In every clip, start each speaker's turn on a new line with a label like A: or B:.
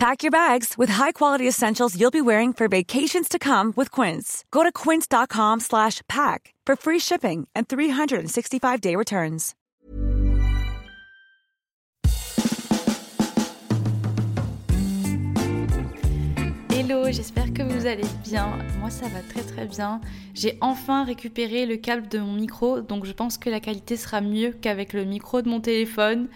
A: Pack your bags with high-quality essentials you'll be wearing for vacations to come with Quince. Go to quince.com slash pack for free shipping and 365-day returns.
B: Hello, j'espère que vous allez bien. Moi, ça va très très bien. J'ai enfin récupéré le câble de mon micro, donc je pense que la qualité sera mieux qu'avec le micro de mon téléphone.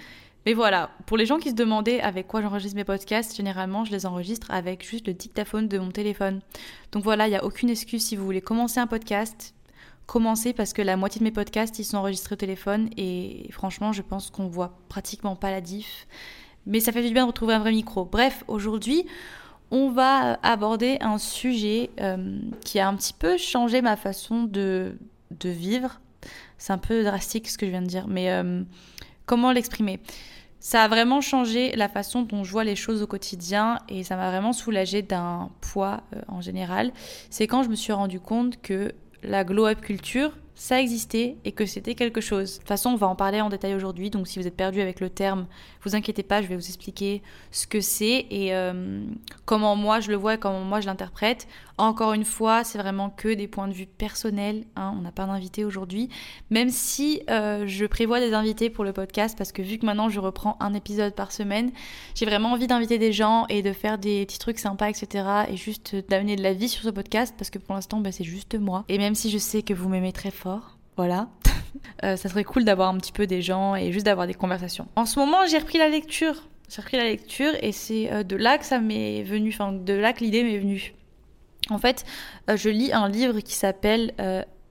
B: Mais voilà, pour les gens qui se demandaient avec quoi j'enregistre mes podcasts, généralement je les enregistre avec juste le dictaphone de mon téléphone. Donc voilà, il n'y a aucune excuse si vous voulez commencer un podcast. Commencez parce que la moitié de mes podcasts ils sont enregistrés au téléphone et franchement je pense qu'on voit pratiquement pas la diff. Mais ça fait du bien de retrouver un vrai micro. Bref, aujourd'hui on va aborder un sujet euh, qui a un petit peu changé ma façon de, de vivre. C'est un peu drastique ce que je viens de dire, mais euh, comment l'exprimer? Ça a vraiment changé la façon dont je vois les choses au quotidien et ça m'a vraiment soulagé d'un poids euh, en général. C'est quand je me suis rendu compte que la glow-up culture, ça existait et que c'était quelque chose. De toute façon, on va en parler en détail aujourd'hui, donc si vous êtes perdu avec le terme, vous inquiétez pas, je vais vous expliquer ce que c'est et euh, comment moi je le vois et comment moi je l'interprète. Encore une fois, c'est vraiment que des points de vue personnels, hein, on n'a pas d'invité aujourd'hui, même si euh, je prévois des invités pour le podcast, parce que vu que maintenant je reprends un épisode par semaine, j'ai vraiment envie d'inviter des gens et de faire des petits trucs sympas, etc. et juste d'amener de la vie sur ce podcast, parce que pour l'instant, bah, c'est juste moi. Et même si je sais que vous m'aimez très fort, voilà. Euh, ça serait cool d'avoir un petit peu des gens et juste d'avoir des conversations. En ce moment, j'ai repris la lecture. J'ai repris la lecture et c'est euh, de là que ça m'est venu, enfin de là que l'idée m'est venue. En fait, euh, je lis un livre qui s'appelle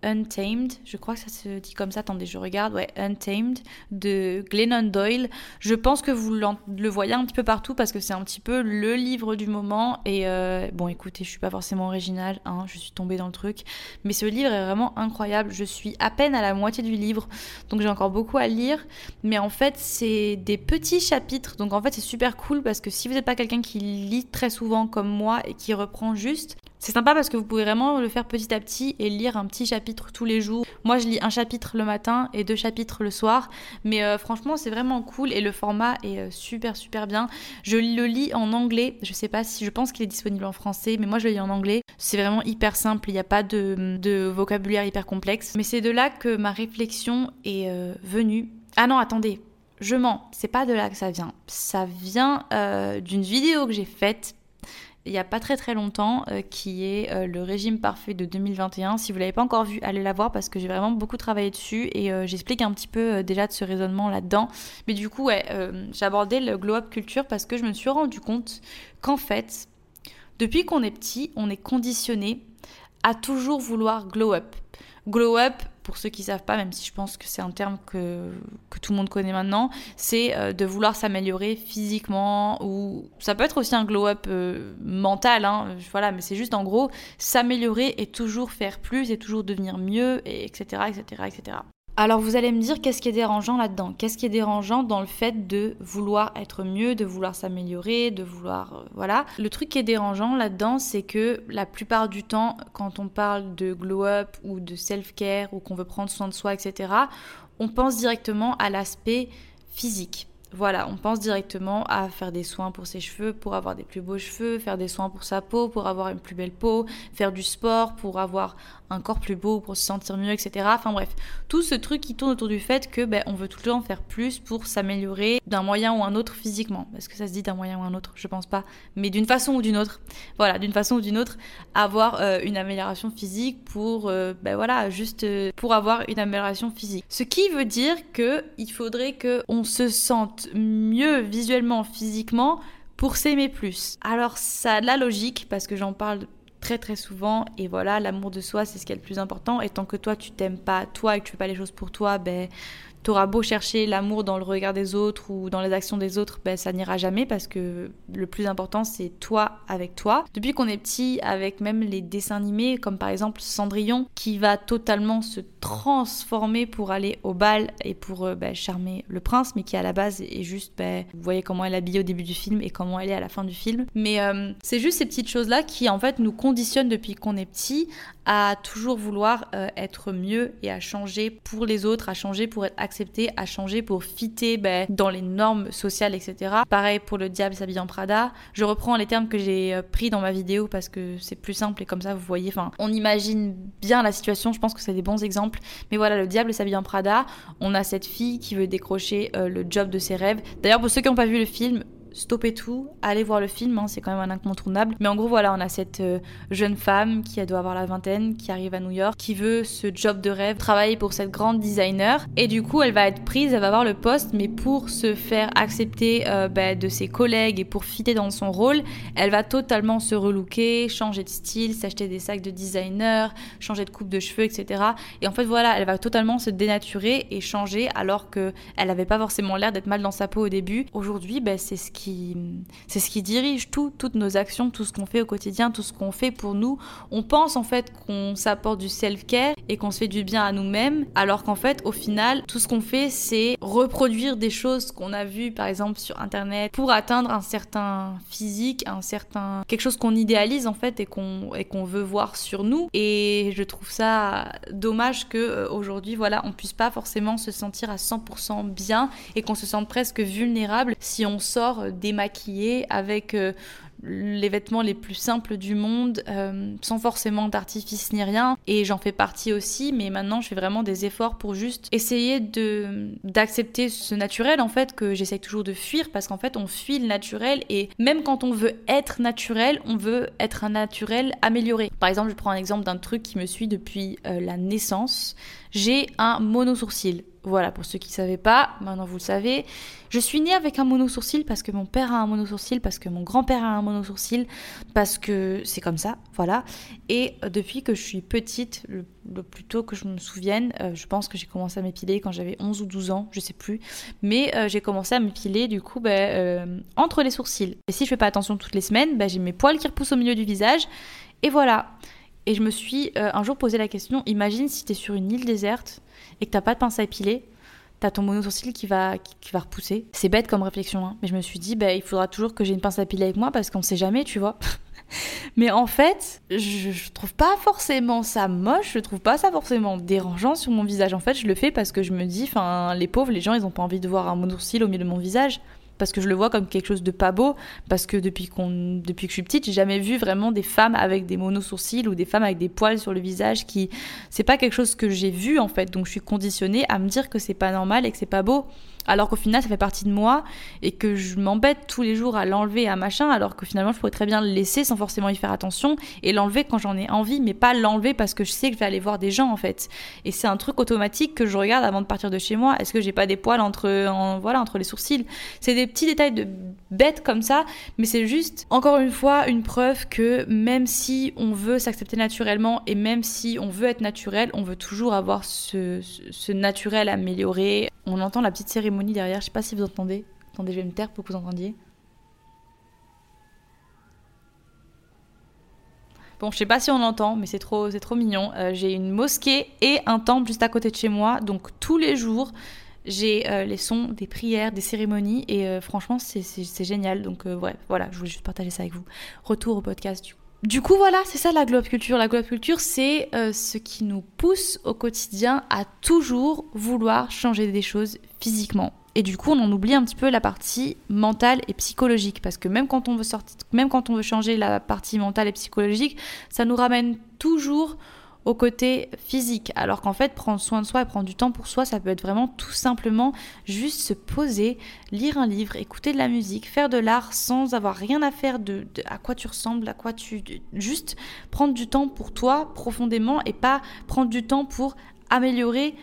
B: Untamed, je crois que ça se dit comme ça, attendez, je regarde, ouais, Untamed de Glennon Doyle. Je pense que vous le voyez un petit peu partout parce que c'est un petit peu le livre du moment. Et euh, bon, écoutez, je suis pas forcément originale, hein, je suis tombée dans le truc, mais ce livre est vraiment incroyable. Je suis à peine à la moitié du livre, donc j'ai encore beaucoup à lire. Mais en fait, c'est des petits chapitres, donc en fait, c'est super cool parce que si vous n'êtes pas quelqu'un qui lit très souvent comme moi et qui reprend juste, c'est sympa parce que vous pouvez vraiment le faire petit à petit et lire un petit chapitre tous les jours. Moi, je lis un chapitre le matin et deux chapitres le soir. Mais euh, franchement, c'est vraiment cool et le format est euh, super, super bien. Je le lis en anglais. Je sais pas si je pense qu'il est disponible en français, mais moi, je le lis en anglais. C'est vraiment hyper simple. Il n'y a pas de, vocabulaire hyper complexe. Mais c'est de là que ma réflexion est euh, venue. Ah non, attendez. Je mens, c'est pas de là que ça vient. Ça vient d'une vidéo que j'ai faite il n'y a pas très très longtemps, euh, qui est euh, le régime parfait de 2021. Si vous ne l'avez pas encore vu, allez la voir parce que j'ai vraiment beaucoup travaillé dessus et euh, j'explique un petit peu déjà de ce raisonnement là-dedans. Mais du coup, ouais, j'ai abordé le glow up culture parce que je me suis rendu compte qu'en fait, depuis qu'on est petit, on est conditionné à toujours vouloir glow up. Glow up, pour ceux qui savent pas, même si je pense que c'est un terme que, que, tout le monde connaît maintenant, c'est euh, de vouloir s'améliorer physiquement ou ça peut être aussi un glow up euh, mental, hein, voilà, mais c'est juste en gros s'améliorer et toujours faire plus et toujours devenir mieux, et etc., etc., etc. Alors vous allez me dire qu'est-ce qui est dérangeant là-dedans? Qu'est-ce qui est dérangeant dans le fait de vouloir être mieux, de vouloir s'améliorer, de vouloir... Euh, voilà. Le truc qui est dérangeant là-dedans, c'est que la plupart du temps, quand on parle de glow-up ou de self-care ou qu'on veut prendre soin de soi, etc., on pense directement à l'aspect physique. Voilà, on pense directement à faire des soins pour ses cheveux, pour avoir des plus beaux cheveux, faire des soins pour sa peau, pour avoir une plus belle peau, faire du sport, pour avoir un corps plus beau, pour se sentir mieux, etc. Enfin bref, tout ce truc qui tourne autour du fait que ben, on veut tout le temps faire plus pour s'améliorer d'un moyen ou un autre physiquement. Est-ce que ça se dit d'un moyen ou un autre Je pense pas. Mais d'une façon ou d'une autre. Voilà, d'une façon ou d'une autre, avoir euh, une amélioration physique pour, euh, ben voilà, juste euh, pour avoir une amélioration physique. Ce qui veut dire que il faudrait que on se sente mieux visuellement, physiquement pour s'aimer plus. Alors ça a de la logique parce que j'en parle très très souvent. Et voilà l'amour de soi c'est ce qui est le plus important. Et tant que toi tu t'aimes pas toi et que tu fais pas les choses pour toi ben T'auras beau chercher l'amour dans le regard des autres ou dans les actions des autres, ben, ça n'ira jamais parce que le plus important c'est toi avec toi. Depuis qu'on est petit, avec même les dessins animés, comme par exemple Cendrillon, qui va totalement se transformer pour aller au bal et pour euh, ben, charmer le prince, mais qui à la base est juste, ben, vous voyez comment elle est habillée au début du film et comment elle est à la fin du film. Mais euh, c'est juste ces petites choses-là qui en fait nous conditionnent depuis qu'on est petit à toujours vouloir euh, être mieux et à changer pour les autres, à changer pour être accepté, à changer pour fitter ben, dans les normes sociales, etc. Pareil pour le diable s'habille en Prada. Je reprends les termes que j'ai euh, pris dans ma vidéo parce que c'est plus simple et comme ça vous voyez, enfin, on imagine bien la situation. Je pense que c'est des bons exemples. Mais voilà, le diable s'habille en Prada. On a cette fille qui veut décrocher euh, le job de ses rêves. D'ailleurs, pour ceux qui n'ont pas vu le film, stoppez tout, allez voir le film, hein, c'est quand même un incontournable. Mais en gros, voilà, on a cette euh, jeune femme qui doit avoir la vingtaine, qui arrive à New York, qui veut ce job de rêve, travailler pour cette grande designer. Et du coup, elle va être prise, elle va avoir le poste, mais pour se faire accepter euh, bah, de ses collègues et pour fitter dans son rôle, elle va totalement se relooker, changer de style, s'acheter des sacs de designer, changer de coupe de cheveux, etc. Et en fait, voilà, elle va totalement se dénaturer et changer alors qu'elle n'avait pas forcément l'air d'être mal dans sa peau au début. Aujourd'hui, bah, c'est ce qui c'est ce qui dirige tout, toutes nos actions, tout ce qu'on fait au quotidien, tout ce qu'on fait pour nous. On pense en fait qu'on s'apporte du self-care et qu'on se fait du bien à nous-mêmes, alors qu'en fait, au final, tout ce qu'on fait, c'est reproduire des choses qu'on a vues, par exemple, sur Internet, pour atteindre un certain physique, un certain quelque chose qu'on idéalise en fait et qu'on veut voir sur nous. Et je trouve ça dommage que euh, aujourd'hui, voilà, on puisse pas forcément se sentir à 100% bien et qu'on se sente presque vulnérable si on sort démaquillée avec euh, les vêtements les plus simples du monde, euh, sans forcément d'artifice ni rien. Et j'en fais partie aussi, mais maintenant je fais vraiment des efforts pour juste essayer de d'accepter ce naturel en fait que j'essaye toujours de fuir parce qu'en fait on fuit le naturel et même quand on veut être naturel, on veut être un naturel amélioré. Par exemple, je prends un exemple d'un truc qui me suit depuis euh, la naissance. J'ai un mono-sourcil. Voilà, pour ceux qui ne savaient pas, maintenant vous le savez. Je suis née avec un mono-sourcil parce que mon père a un mono-sourcil, parce que mon grand-père a un mono-sourcil, parce que c'est comme ça, voilà. Et euh, depuis que je suis petite, le, plus tôt que je me souvienne, euh, je pense que j'ai commencé à m'épiler quand j'avais 11 ou 12 ans, je sais plus. Mais euh, j'ai commencé à m'épiler du coup ben, entre les sourcils. Et si je fais pas attention toutes les semaines, ben, j'ai mes poils qui repoussent au milieu du visage. Et voilà. Et je me suis un jour posé la question, imagine si tu es sur une île déserte et que t'as pas de pince à épiler, t'as ton mono sourcil qui va, qui, va repousser. C'est bête comme réflexion, hein. mais je me suis dit, bah, il faudra toujours que j'ai une pince à épiler avec moi parce qu'on sait jamais, tu vois. mais en fait, je, je, trouve pas forcément ça moche, je trouve pas ça forcément dérangeant sur mon visage. En fait, je le fais parce que je me dis, enfin, les pauvres, les gens, ils ont pas envie de voir un mono sourcil au milieu de mon visage parce que je le vois comme quelque chose de pas beau, parce que depuis, que je suis petite, j'ai jamais vu vraiment des femmes avec des monosourcils ou des femmes avec des poils sur le visage qui. C'est pas quelque chose que j'ai vu en fait, donc je suis conditionnée à me dire que c'est pas normal et que c'est pas beau alors qu'au final ça fait partie de moi et que je m'embête tous les jours à l'enlever à machin alors que finalement je pourrais très bien le laisser sans forcément y faire attention et l'enlever quand j'en ai envie mais pas l'enlever parce que je sais que je vais aller voir des gens en fait. Et c'est un truc automatique que je regarde avant de partir de chez moi. Est-ce que j'ai pas des poils entre voilà entre les sourcils? C'est des petits détails de bêtes comme ça mais c'est juste encore une fois une preuve que même si on veut s'accepter naturellement et même si on veut être naturel on veut toujours avoir ce, ce naturel amélioré. On entend la petite derrière, je sais pas si vous entendez. Attendez, je vais me taire pour que vous entendiez. Bon, je sais pas si on entend, mais c'est trop, c'est trop mignon. Euh, j'ai une mosquée et un temple juste à côté de chez moi, donc tous les jours, j'ai euh, les sons des prières, des cérémonies, et euh, franchement, c'est génial. Donc, ouais, voilà, je voulais juste partager ça avec vous. Retour au podcast du coup. Du coup, voilà, c'est ça la globe culture. La globe culture, c'est euh, ce qui nous pousse au quotidien à toujours vouloir changer des choses physiquement. Et du coup, on en oublie un petit peu la partie mentale et psychologique. Parce que quand on veut sortir, même quand on veut changer la partie mentale et psychologique, ça nous ramène toujours au côté physique. Alors qu'en fait, prendre soin de soi et prendre du temps pour soi, ça peut être vraiment tout simplement juste se poser, lire un livre, écouter de la musique, faire de l'art sans avoir rien à faire de, à quoi tu ressembles, à quoi tu... Juste prendre du temps pour toi profondément et pas prendre du temps pour améliorer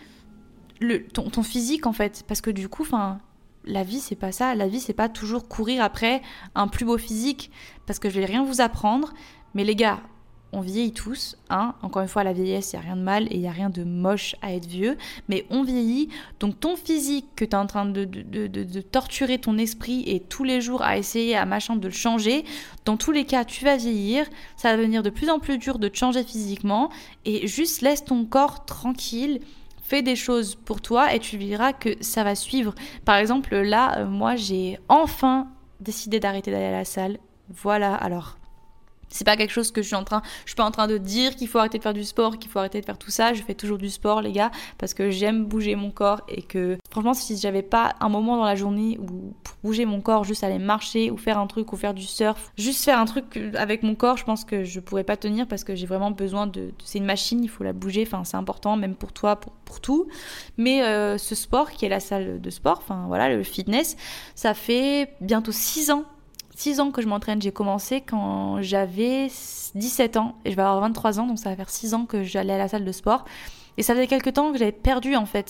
B: le, ton, ton physique en fait. Parce que du coup, enfin... La vie, c'est pas ça. La vie, c'est pas toujours courir après un plus beau physique. Parce que je vais rien vous apprendre. Mais les gars, on vieillit tous, hein. Encore une fois, la vieillesse, il n'y a rien de mal et il n'y a rien de moche à être vieux, mais on vieillit. Donc ton physique que tu es en train de, de, torturer ton esprit et tous les jours à essayer, à machin, de le changer, dans tous les cas, tu vas vieillir, ça va devenir de plus en plus dur de te changer physiquement et juste laisse ton corps tranquille fais des choses pour toi et tu verras que ça va suivre. Par exemple, là, euh, moi, j'ai enfin décidé d'arrêter d'aller à la salle. Voilà, alors c'est pas quelque chose que je suis en train, je suis pas en train de dire qu'il faut arrêter de faire du sport, qu'il faut arrêter de faire tout ça. Je fais toujours du sport, les gars, parce que j'aime bouger mon corps et que franchement, si j'avais pas un moment dans la journée où pour bouger mon corps, juste aller marcher ou faire un truc ou faire du surf, juste faire un truc avec mon corps, je pense que je pourrais pas tenir parce que j'ai vraiment besoin de, c'est une machine, il faut la bouger. Enfin, c'est important même pour toi, pour, tout. Mais euh, ce sport qui est la salle de sport, enfin voilà, le fitness, ça fait bientôt 6 ans 6 ans que je m'entraîne. J'ai commencé quand j'avais 17 ans et je vais avoir 23 ans, donc ça va faire 6 ans que j'allais à la salle de sport. Et ça faisait quelques temps que j'avais perdu en fait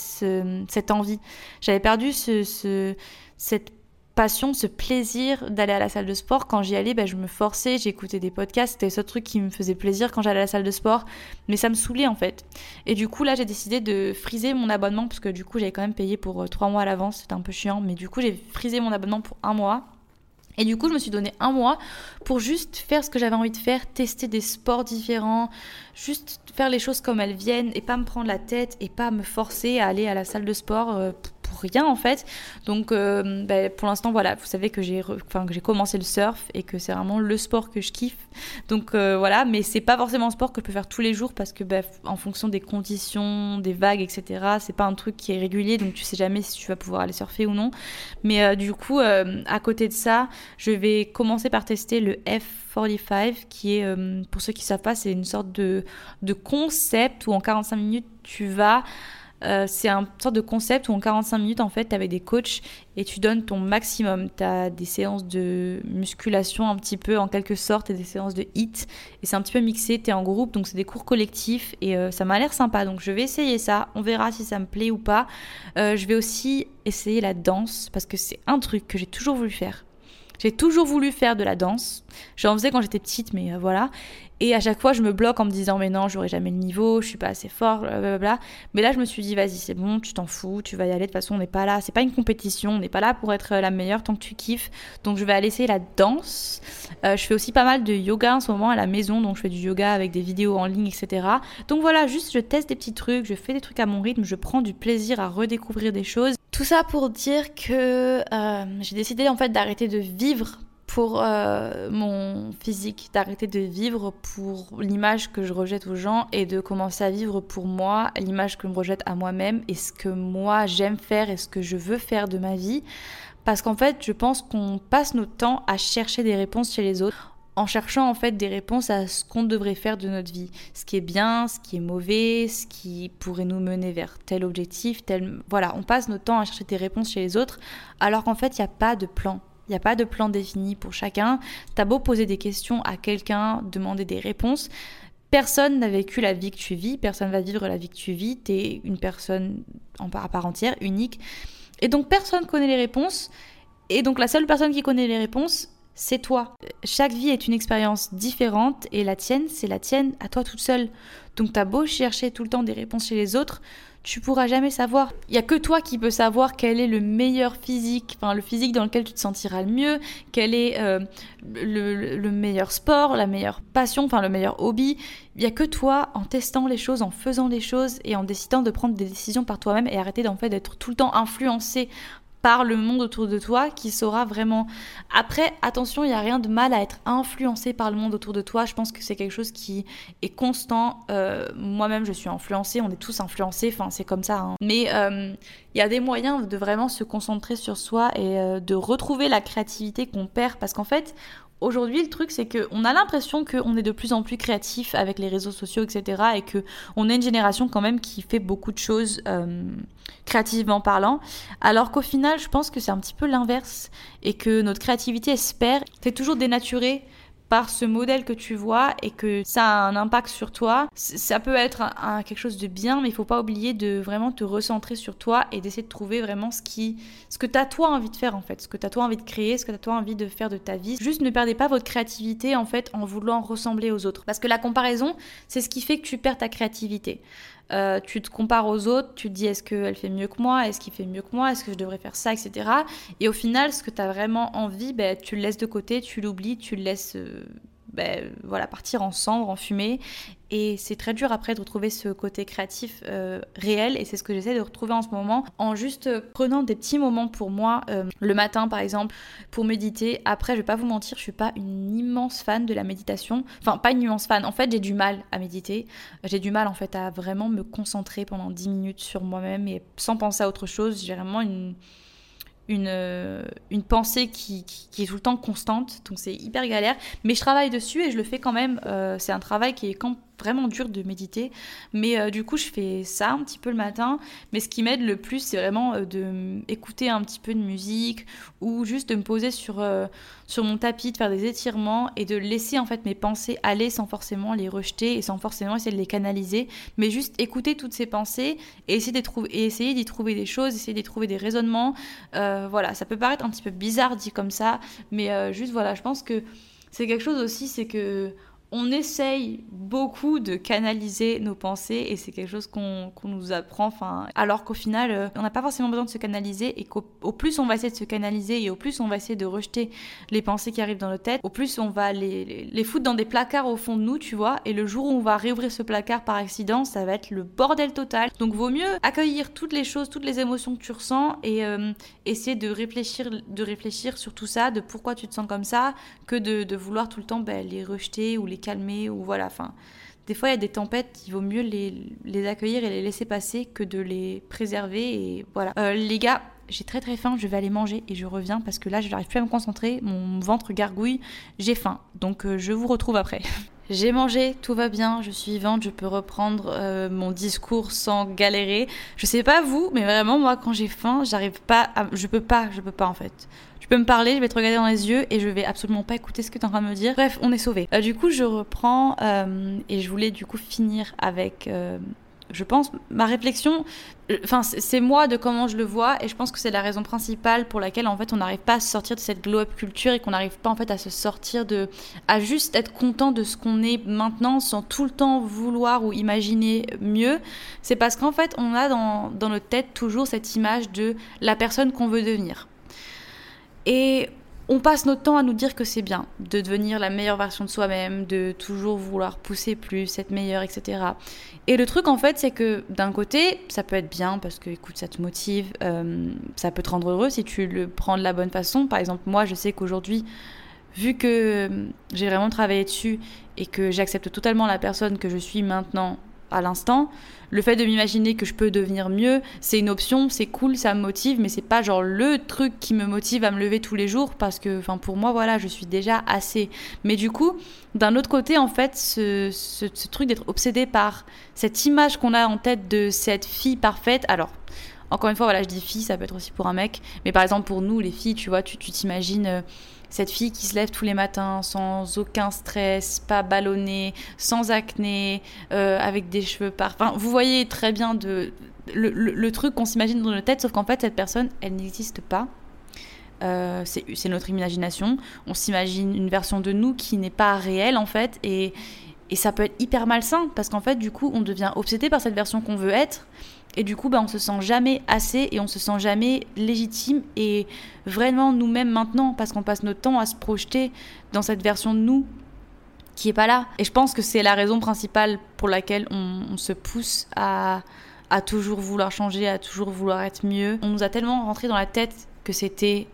B: cette envie. J'avais perdu ce, cette passion, ce plaisir d'aller à la salle de sport. Quand j'y allais, ben, je me forçais, j'écoutais des podcasts, c'était ce truc qui me faisait plaisir quand j'allais à la salle de sport, mais ça me saoulait en fait. Et du coup là j'ai décidé de friser mon abonnement parce que du coup j'avais quand même payé pour 3 euh, mois à l'avance, c'était un peu chiant, mais du coup j'ai frisé mon abonnement pour un mois et du coup, je me suis donné un mois pour juste faire ce que j'avais envie de faire, tester des sports différents, juste faire les choses comme elles viennent et pas me prendre la tête et pas me forcer à aller à la salle de sport euh, rien en fait. Donc euh, bah, pour l'instant voilà, vous savez que j'ai commencé le surf et que c'est vraiment le sport que je kiffe. Donc euh, voilà, mais c'est pas forcément un sport que je peux faire tous les jours parce que bah, en fonction des conditions, des vagues, etc. C'est pas un truc qui est régulier, donc tu sais jamais si tu vas pouvoir aller surfer ou non. Mais euh, du coup, à côté de ça, je vais commencer par tester le F45 qui est, pour ceux qui savent pas, c'est une sorte de, de concept où en 45 minutes tu vas euh, c'est un sorte de concept où en 45 minutes, en fait, tu avec des coachs et tu donnes ton maximum. Tu as des séances de musculation un petit peu en quelque sorte et des séances de hit. Et c'est un petit peu mixé, tu es en groupe, donc c'est des cours collectifs et euh, ça m'a l'air sympa. Donc je vais essayer ça, on verra si ça me plaît ou pas. Euh, je vais aussi essayer la danse parce que c'est un truc que j'ai toujours voulu faire. J'ai toujours voulu faire de la danse. J'en faisais quand j'étais petite, mais voilà. Et à chaque fois, je me bloque en me disant, mais non, j'aurai jamais le niveau, je suis pas assez fort, blablabla. Mais là, je me suis dit, vas-y, c'est bon, tu t'en fous, tu vas y aller. De toute façon, on n'est pas là, c'est pas une compétition, on n'est pas là pour être la meilleure tant que tu kiffes. Donc, je vais aller essayer la danse. Euh, je fais aussi pas mal de yoga en ce moment à la maison, donc je fais du yoga avec des vidéos en ligne, etc. Donc voilà, juste je teste des petits trucs, je fais des trucs à mon rythme, je prends du plaisir à redécouvrir des choses. Tout ça pour dire que euh, j'ai décidé en fait d'arrêter de vivre pour euh, mon physique, d'arrêter de vivre pour l'image que je rejette aux gens et de commencer à vivre pour moi, l'image que je me rejette à moi-même et ce que moi j'aime faire et ce que je veux faire de ma vie. Parce qu'en fait, je pense qu'on passe notre temps à chercher des réponses chez les autres en cherchant en fait des réponses à ce qu'on devrait faire de notre vie, ce qui est bien, ce qui est mauvais, ce qui pourrait nous mener vers tel objectif, tel voilà, on passe notre temps à chercher des réponses chez les autres alors qu'en fait, il n'y a pas de plan. Il n'y a pas de plan défini pour chacun. T'as beau poser des questions à quelqu'un, demander des réponses. Personne n'a vécu la vie que tu vis, personne va vivre la vie que tu vis. Tu es une personne à part entière, unique. Et donc personne connaît les réponses. Et donc la seule personne qui connaît les réponses, c'est toi. Chaque vie est une expérience différente et la tienne, c'est la tienne à toi toute seule. Donc t'as beau chercher tout le temps des réponses chez les autres, tu pourras jamais savoir. Il y a que toi qui peux savoir quel est le meilleur physique, enfin le physique dans lequel tu te sentiras le mieux, quel est euh, le, meilleur sport, la meilleure passion, enfin le meilleur hobby. Il y a que toi en testant les choses, en faisant les choses et en décidant de prendre des décisions par toi-même et arrêter d'en fait d'être tout le temps influencé par le monde autour de toi qui saura vraiment. Après, attention, il n'y a rien de mal à être influencé par le monde autour de toi. Je pense que c'est quelque chose qui est constant. Euh, moi-même, je suis influencée, on est tous influencés, enfin, c'est comme ça. Hein. Mais euh, il y a des moyens de vraiment se concentrer sur soi et euh, de retrouver la créativité qu'on perd parce qu'en fait, aujourd'hui, le truc, c'est qu'on a l'impression qu'on est de plus en plus créatif avec les réseaux sociaux, etc. Et qu'on est une génération quand même qui fait beaucoup de choses euh, créativement parlant. Alors qu'au final, je pense que c'est un petit peu l'inverse. Et que notre créativité espère, c'est toujours dénaturé par ce modèle que tu vois et que ça a un impact sur toi, ça peut être quelque chose de bien, mais il faut pas oublier de vraiment te recentrer sur toi et d'essayer de trouver vraiment ce qui, ce que t'as toi envie de faire en fait, ce que t'as toi envie de créer, ce que t'as toi envie de faire de ta vie. Juste ne perdez pas votre créativité en fait en voulant ressembler aux autres, parce que la comparaison, c'est ce qui fait que tu perds ta créativité. Euh, tu te compares aux autres, tu te dis est-ce qu'elle fait mieux que moi, est-ce qu'il fait mieux que moi, est-ce que je devrais faire ça, etc. Et au final, ce que tu as vraiment envie, ben, tu le laisses de côté, tu l'oublies, tu le laisses euh, ben, voilà, partir en cendres, en fumée. Et c'est très dur après de retrouver ce côté créatif euh, réel. Et c'est ce que j'essaie de retrouver en ce moment en juste prenant des petits moments pour moi, euh, le matin par exemple, pour méditer. Après, je vais pas vous mentir, je suis pas une immense fan de la méditation. Enfin, pas une immense fan. En fait, j'ai du mal à méditer. J'ai du mal en fait à vraiment me concentrer pendant 10 minutes sur moi-même et sans penser à autre chose. J'ai vraiment une une, euh, une pensée qui, qui, est tout le temps constante, donc c'est hyper galère. Mais je travaille dessus et je le fais quand même. Euh, c'est un travail qui est vraiment dur de méditer. Mais euh, du coup, je fais ça un petit peu le matin. Mais ce qui m'aide le plus, c'est vraiment euh, de écouter un petit peu de musique ou juste de me poser sur, euh, sur mon tapis, de faire des étirements et de laisser en fait mes pensées aller sans forcément les rejeter et sans forcément essayer de les canaliser. Mais juste écouter toutes ces pensées et essayer d'y trouver, trouver des choses, essayer d'y trouver des raisonnements. voilà, ça peut paraître un petit peu bizarre dit comme ça, mais juste voilà, je pense que c'est quelque chose aussi, c'est que on essaye beaucoup de canaliser nos pensées et c'est quelque chose qu'on nous apprend, enfin, alors qu'au final, euh, on n'a pas forcément besoin de se canaliser et qu'au plus on va essayer de se canaliser et au plus on va essayer de rejeter les pensées qui arrivent dans notre tête, au plus on va les, les, foutre dans des placards au fond de nous, tu vois, et le jour où on va réouvrir ce placard par accident, ça va être le bordel total. Donc vaut mieux accueillir toutes les choses, toutes les émotions que tu ressens et euh, essayer de réfléchir, de réfléchir sur tout ça, de pourquoi tu te sens comme ça, que de, vouloir tout le temps ben, les rejeter ou les calmer ou voilà. Enfin, des fois il y a des tempêtes, il vaut mieux les, les, accueillir et les laisser passer que de les préserver et voilà. Euh, les gars, j'ai très très faim, je vais aller manger et je reviens parce que là je n'arrive plus à me concentrer, mon ventre gargouille, j'ai faim. Donc euh, je vous retrouve après. J'ai mangé, tout va bien, je suis vivante, je peux reprendre euh, mon discours sans galérer. Je sais pas vous, mais vraiment moi quand j'ai faim, j'arrive pas, à... je peux pas, je peux pas en fait peux me parler, je vais te regarder dans les yeux et je vais absolument pas écouter ce que tu es en train de me dire. Bref, on est sauvé. Euh, du coup, je reprends euh, et je voulais du coup finir avec. Euh, je pense, ma réflexion, enfin, c'est moi de comment je le vois, et je pense que c'est la raison principale pour laquelle, en fait, on n'arrive pas à se sortir de cette glow-up culture et qu'on n'arrive pas, en fait, à se sortir de. à juste être content de ce qu'on est maintenant sans tout le temps vouloir ou imaginer mieux. C'est parce qu'en fait, on a dans, dans notre tête toujours cette image de la personne qu'on veut devenir. Et on passe notre temps à nous dire que c'est bien de devenir la meilleure version de soi-même, de toujours vouloir pousser plus, être meilleur, etc. Et le truc en fait, c'est que d'un côté, ça peut être bien parce que écoute, ça te motive, euh, ça peut te rendre heureux si tu le prends de la bonne façon. Par exemple, moi, je sais qu'aujourd'hui, vu que j'ai vraiment travaillé dessus et que j'accepte totalement la personne que je suis maintenant à l'instant. Le fait de m'imaginer que je peux devenir mieux, c'est une option, c'est cool, ça me motive, mais c'est pas genre le truc qui me motive à me lever tous les jours parce que, enfin, pour moi, voilà, je suis déjà assez. Mais du coup, d'un autre côté, en fait, ce, truc d'être obsédé par cette image qu'on a en tête de cette fille parfaite, alors. Encore une fois, voilà, je dis fille, ça peut être aussi pour un mec, mais par exemple pour nous, les filles, tu vois, tu t'imagines euh, cette fille qui se lève tous les matins sans aucun stress, pas ballonnée, sans acné, euh, avec des cheveux parfaits. vous voyez très bien de, le, truc qu'on s'imagine dans notre tête, sauf qu'en fait, cette personne, elle n'existe pas. Euh, c'est notre imagination. On s'imagine une version de nous qui n'est pas réelle, en fait, et, et ça peut être hyper malsain, parce qu'en fait, du coup, on devient obsédé par cette version qu'on veut être. Et du coup, bah, on se sent jamais assez et on se sent jamais légitime et vraiment nous-mêmes maintenant parce qu'on passe notre temps à se projeter dans cette version de nous qui est pas là. Et je pense que c'est la raison principale pour laquelle on, se pousse à, à toujours vouloir changer, à toujours vouloir être mieux. On nous a tellement rentré dans la tête que c'était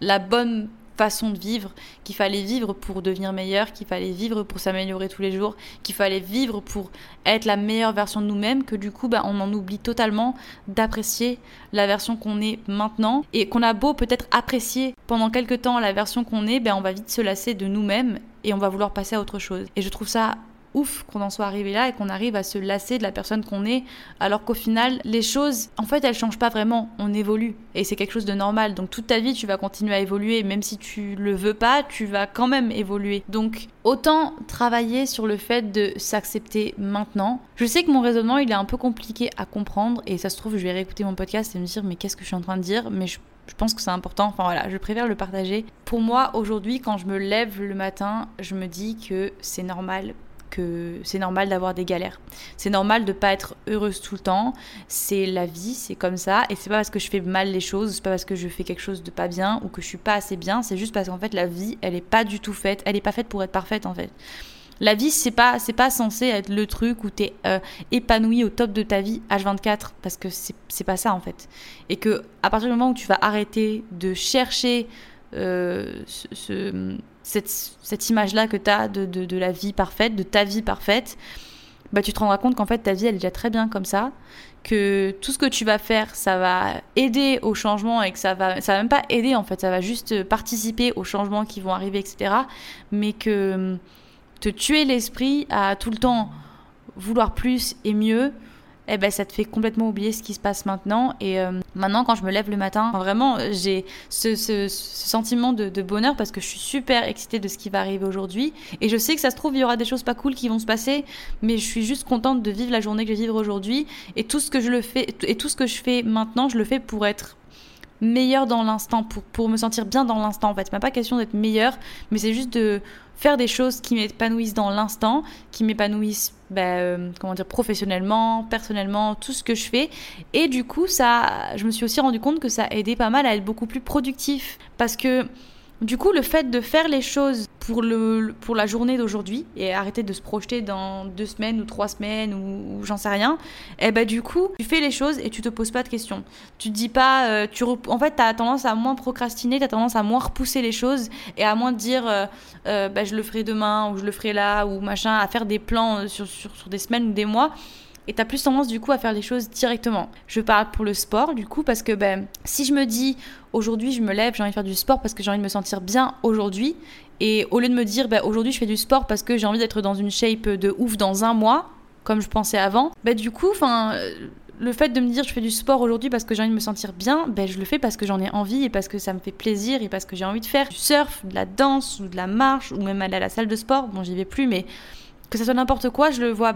B: la bonne façon de vivre, qu'il fallait vivre pour devenir meilleur, qu'il fallait vivre pour s'améliorer tous les jours, qu'il fallait vivre pour être la meilleure version de nous-mêmes, que du coup, bah, on en oublie totalement d'apprécier la version qu'on est maintenant. Et qu'on a beau peut-être apprécier pendant quelques temps la version qu'on est, ben, on va vite se lasser de nous-mêmes et on va vouloir passer à autre chose. Et je trouve ça ouf qu'on en soit arrivé là et qu'on arrive à se lasser de la personne qu'on est, alors qu'au final, les choses, en fait, elles changent pas vraiment. On évolue et c'est quelque chose de normal. Donc toute ta vie, tu vas continuer à évoluer, même si tu le veux pas, tu vas quand même évoluer. Donc autant travailler sur le fait de s'accepter maintenant. Je sais que mon raisonnement, il est un peu compliqué à comprendre et ça se trouve, je vais réécouter mon podcast et me dire mais qu'est-ce que je suis en train de dire, mais je je pense que c'est important. Enfin voilà, je préfère le partager. Pour moi, aujourd'hui, quand je me lève le matin, je me dis que c'est normal que c'est normal d'avoir des galères. C'est normal de pas être heureuse tout le temps. C'est la vie, c'est comme ça. Et c'est pas parce que je fais mal les choses, c'est pas parce que je fais quelque chose de pas bien ou que je suis pas assez bien. C'est juste parce qu'en fait la vie, elle est pas du tout faite. Elle est pas faite pour être parfaite en fait. La vie, c'est pas, c'est pas censé être le truc où tu es euh, épanoui au top de ta vie H24 parce que c'est pas ça en fait. Et que à partir du moment où tu vas arrêter de chercher euh, ce, cette, image-là que tu as de, la vie parfaite, de ta vie parfaite, bah, tu te rendras compte qu'en fait ta vie elle est déjà très bien comme ça, que tout ce que tu vas faire ça va aider au changement et que ça va, ça va même pas aider en fait, ça va juste participer aux changements qui vont arriver, etc. Mais que te tuer l'esprit à tout le temps vouloir plus et mieux, eh ben ça te fait complètement oublier ce qui se passe maintenant. Et euh, maintenant, quand je me lève le matin, vraiment, j'ai ce, sentiment de, bonheur parce que je suis super excitée de ce qui va arriver aujourd'hui. Et je sais que ça se trouve, il y aura des choses pas cool qui vont se passer, mais je suis juste contente de vivre la journée que je vais vivre aujourd'hui. Et tout ce que je le fais, et tout ce que je fais maintenant, je le fais pour être meilleur dans l'instant, pour, pour me sentir bien dans l'instant en fait. C'est pas question d'être meilleur, mais c'est juste de faire des choses qui m'épanouissent dans l'instant, qui m'épanouissent bah, euh, comment dire professionnellement, personnellement, tout ce que je fais. Et du coup, ça, je me suis aussi rendu compte que ça a aidé pas mal à être beaucoup plus productif parce que du coup, le fait de faire les choses pour, le, pour la journée d'aujourd'hui et arrêter de se projeter dans deux semaines ou trois semaines ou, j'en sais rien, eh ben du coup, tu fais les choses et tu te poses pas de questions. Tu te dis pas, euh, tu en fait, tu as tendance à moins procrastiner, tu as tendance à moins repousser les choses et à moins dire, euh, euh, bah, je le ferai demain ou je le ferai là ou machin, à faire des plans sur, sur, sur des semaines ou des mois et tu as plus tendance du coup à faire les choses directement. Je parle pour le sport du coup parce que ben, si je me dis aujourd'hui je me lève, j'ai envie de faire du sport parce que j'ai envie de me sentir bien aujourd'hui et au lieu de me dire ben, aujourd'hui je fais du sport parce que j'ai envie d'être dans une shape de ouf dans un mois comme je pensais avant, ben, du coup enfin le fait de me dire je fais du sport aujourd'hui parce que j'ai envie de me sentir bien, ben je le fais parce que j'en ai envie et parce que ça me fait plaisir et parce que j'ai envie de faire du surf, de la danse ou de la marche ou même aller à la salle de sport. Bon, j'y vais plus, mais que ça soit n'importe quoi, je le vois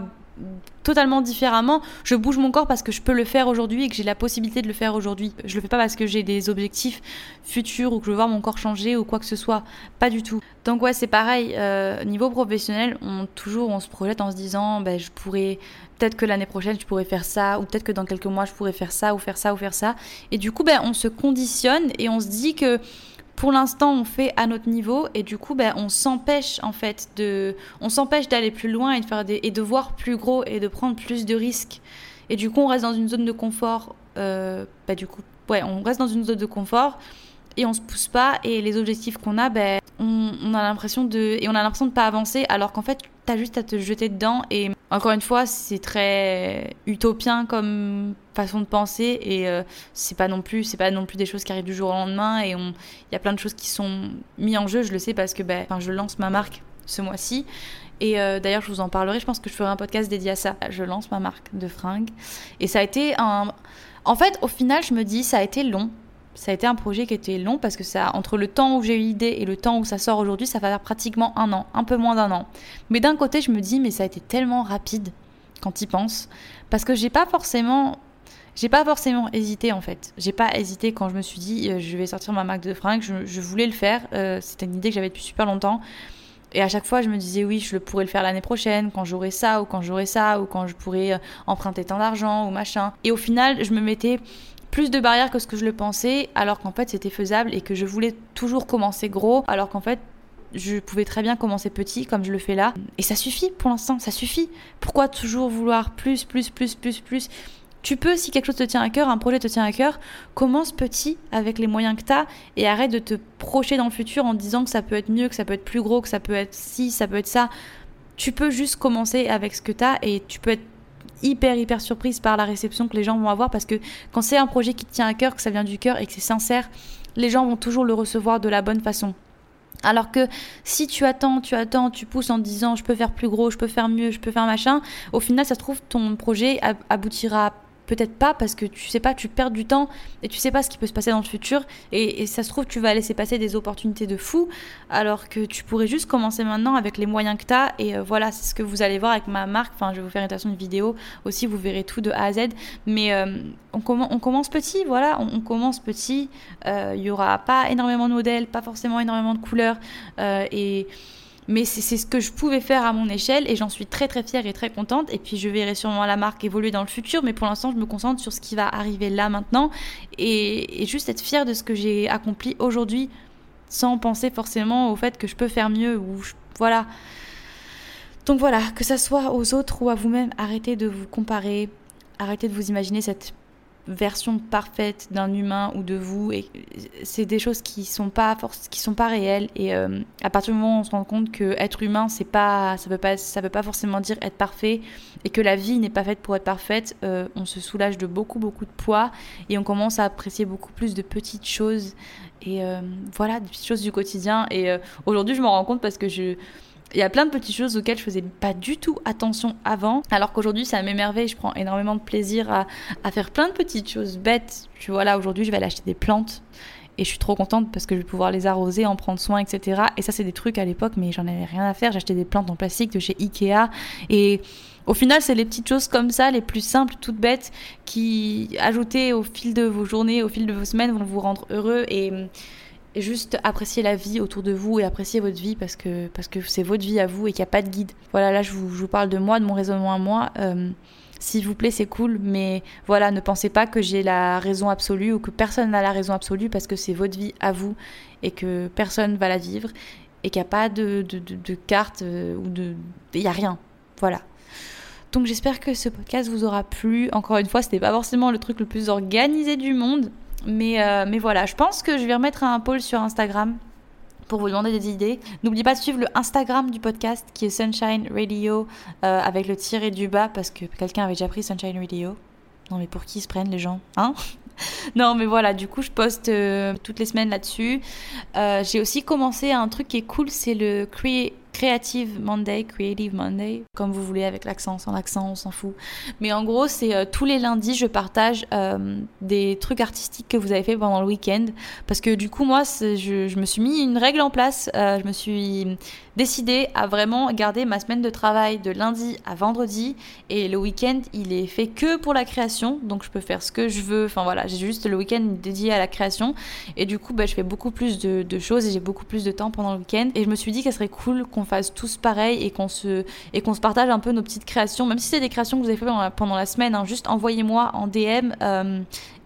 B: totalement différemment. Je bouge mon corps parce que je peux le faire aujourd'hui et que j'ai la possibilité de le faire aujourd'hui. Je le fais pas parce que j'ai des objectifs futurs ou que je veux voir mon corps changer ou quoi que ce soit. Pas du tout. Donc ouais, c'est pareil. Euh, niveau professionnel, on toujours on se projette en se disant, ben, je pourrais peut-être que l'année prochaine je pourrais faire ça ou peut-être que dans quelques mois je pourrais faire ça ou faire ça ou faire ça. Et du coup, ben, on se conditionne et on se dit que pour l'instant on fait à notre niveau et du coup ben, on s'empêche en fait de on s'empêche d'aller plus loin et de faire des, et de voir plus gros et de prendre plus de risques. Et du coup on reste dans une zone de confort euh, ben, du coup ouais on reste dans une zone de confort et on se pousse pas. Et les objectifs qu'on a ben on, on a l'impression de et on a l'impression de pas avancer alors qu'en fait t'as juste à te jeter dedans et encore une fois c'est très utopien comme façon de penser et euh, c'est pas non plus c'est pas non plus des choses qui arrivent du jour au lendemain et il y a plein de choses qui sont mises en jeu. Je le sais parce que ben je lance ma marque ce mois-ci. Et euh, d'ailleurs je vous en parlerai. Je pense que je ferai un podcast dédié à ça. Je lance ma marque de fringues. Et ça a été un en fait au final je me dis ça a été long ça a été un projet qui était long parce que ça, entre le temps où j'ai eu l'idée et le temps où ça sort aujourd'hui, ça va faire pratiquement un an, un peu moins d'un an. Mais d'un côté, je me dis, mais ça a été tellement rapide quand y pense, parce que j'ai pas forcément, j'ai pas forcément hésité en fait. J'ai pas hésité quand je me suis dit, euh, je vais sortir ma marque de fringues, je, voulais le faire. Euh, c'était une idée que j'avais depuis super longtemps. Et à chaque fois, je me disais oui, je pourrais le faire l'année prochaine, quand j'aurai ça, ou quand j'aurai ça, ou quand je pourrai euh, emprunter tant d'argent, ou machin. Et au final, je me mettais plus de barrières que ce que je le pensais, alors qu'en fait c'était faisable et que je voulais toujours commencer gros, alors qu'en fait je pouvais très bien commencer petit comme je le fais là. Et ça suffit pour l'instant, ça suffit. Pourquoi toujours vouloir plus, plus, plus, plus, plus? Tu peux, si quelque chose te tient à cœur, un projet te tient à cœur, commence petit avec les moyens que tu as et arrête de te projeter dans le futur en disant que ça peut être mieux, que ça peut être plus gros, que ça peut être ci, ça peut être ça. Tu peux juste commencer avec ce que tu as et tu peux être hyper hyper surprise par la réception que les gens vont avoir parce que quand c'est un projet qui te tient à cœur, que ça vient du cœur et que c'est sincère, les gens vont toujours le recevoir de la bonne façon. Alors que si tu attends, tu attends, tu pousses en disant je peux faire plus gros, je peux faire mieux, je peux faire machin, au final ça se trouve ton projet aboutira peut-être pas parce que tu sais pas, tu perds du temps et tu sais pas ce qui peut se passer dans le futur. Et, ça se trouve tu vas laisser passer des opportunités de fou alors que tu pourrais juste commencer maintenant avec les moyens que tu as et euh, voilà, c'est ce que vous allez voir avec ma marque, enfin je vais vous faire une façon de vidéo aussi, vous verrez tout de A à Z. Mais euh, on, commence petit, voilà, on, commence petit, euh, il y aura pas énormément de modèles, pas forcément énormément de couleurs. Et mais c'est ce que je pouvais faire à mon échelle et j'en suis très très fière et très contente. Et puis je verrai sûrement la marque évoluer dans le futur, mais pour l'instant je me concentre sur ce qui va arriver là maintenant et, juste être fière de ce que j'ai accompli aujourd'hui sans penser forcément au fait que je peux faire mieux ou voilà. Donc voilà, que ça soit aux autres ou à vous-même, arrêtez de vous comparer, arrêtez de vous imaginer cette version parfaite d'un humain ou de vous et c'est des choses qui sont pas qui sont pas réelles et euh, à partir du moment où on se rend compte que être humain c'est pas ça veut pas ça veut pas forcément dire être parfait et que la vie n'est pas faite pour être parfaite euh, on se soulage de beaucoup beaucoup de poids et on commence à apprécier beaucoup plus de petites choses et euh, voilà des petites choses du quotidien et aujourd'hui je me rends compte parce que je il y a plein de petites choses auxquelles je faisais pas du tout attention avant, alors qu'aujourd'hui ça m'émerveille, je prends énormément de plaisir à, à, faire plein de petites choses bêtes. Tu vois là aujourd'hui je vais aller acheter des plantes et je suis trop contente parce que je vais pouvoir les arroser, en prendre soin, etc. Et ça c'est des trucs à l'époque mais j'en avais rien à faire, j'achetais des plantes en plastique de chez Ikea et au final, c'est les petites choses comme ça, les plus simples, toutes bêtes, qui, ajoutées au fil de vos journées, au fil de vos semaines, vont vous rendre heureux. Et et juste apprécier la vie autour de vous et apprécier votre vie parce que parce que c'est votre vie à vous et qu'il n'y a pas de guide. Voilà, là je vous, je vous, parle de moi, de mon raisonnement à moi. Euh, s'il vous plaît, c'est cool, mais voilà, ne pensez pas que j'ai la raison absolue ou que personne n'a la raison absolue parce que c'est votre vie à vous et que personne va la vivre et qu'il n'y a pas de, de, de, de carte euh, ou de. Il n'y a rien. Voilà. Donc j'espère que ce podcast vous aura plu. Encore une fois, c'était pas forcément le truc le plus organisé du monde, mais, euh, mais voilà, je pense que je vais remettre un poll sur Instagram pour vous demander des idées. N'oubliez pas de suivre le Instagram du podcast qui est Sunshine Radio euh, avec le tiré du bas parce que quelqu'un avait déjà pris Sunshine Radio. Non mais pour qui se prennent les gens Hein? Non, mais voilà, du coup, je poste euh, toutes les semaines là-dessus. j'ai aussi commencé un truc qui est cool, c'est le Create Creative Monday, Creative Monday, comme vous voulez, avec l'accent, sans l'accent, on s'en fout. Mais en gros, c'est euh, tous les lundis, je partage euh, des trucs artistiques que vous avez fait pendant le week-end. Parce que du coup, moi, je, me suis mis une règle en place. Euh, je me suis décidé à vraiment garder ma semaine de travail de lundi à vendredi. Et le week-end, il est fait que pour la création. Donc, je peux faire ce que je veux. Enfin, voilà, j'ai juste le week-end dédié à la création. Et du coup, bah, je fais beaucoup plus de, choses et j'ai beaucoup plus de temps pendant le week-end. Et je me suis dit qu'elle serait cool qu'on fasse tous pareil et qu'on se, et qu'on se partage un peu nos petites créations, même si c'est des créations que vous avez fait pendant la, semaine, hein, juste envoyez-moi en DM euh,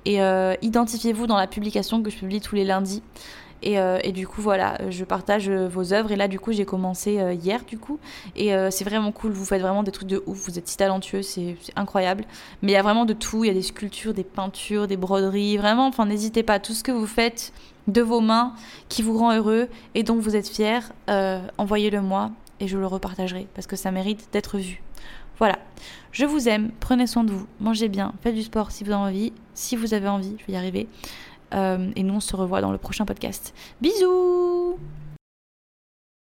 B: et euh, identifiez-vous dans la publication que je publie tous les lundis. Et, euh, et, du coup, voilà, je partage vos œuvres. Et là, du coup, j'ai commencé hier, du coup. Et c'est vraiment cool. Vous faites vraiment des trucs de ouf. Vous êtes si talentueux, c'est incroyable. Mais il y a vraiment de tout. Il y a des sculptures, des peintures, des broderies. Vraiment, enfin, n'hésitez pas. Tout ce que vous faites, de vos mains qui vous rend heureux et dont vous êtes fier, euh, envoyez-le moi et je le repartagerai parce que ça mérite d'être vu. Voilà, je vous aime, prenez soin de vous, mangez bien, faites du sport si vous avez envie, si vous avez envie, je vais y arriver. Euh, et nous on se revoit dans le prochain podcast. Bisous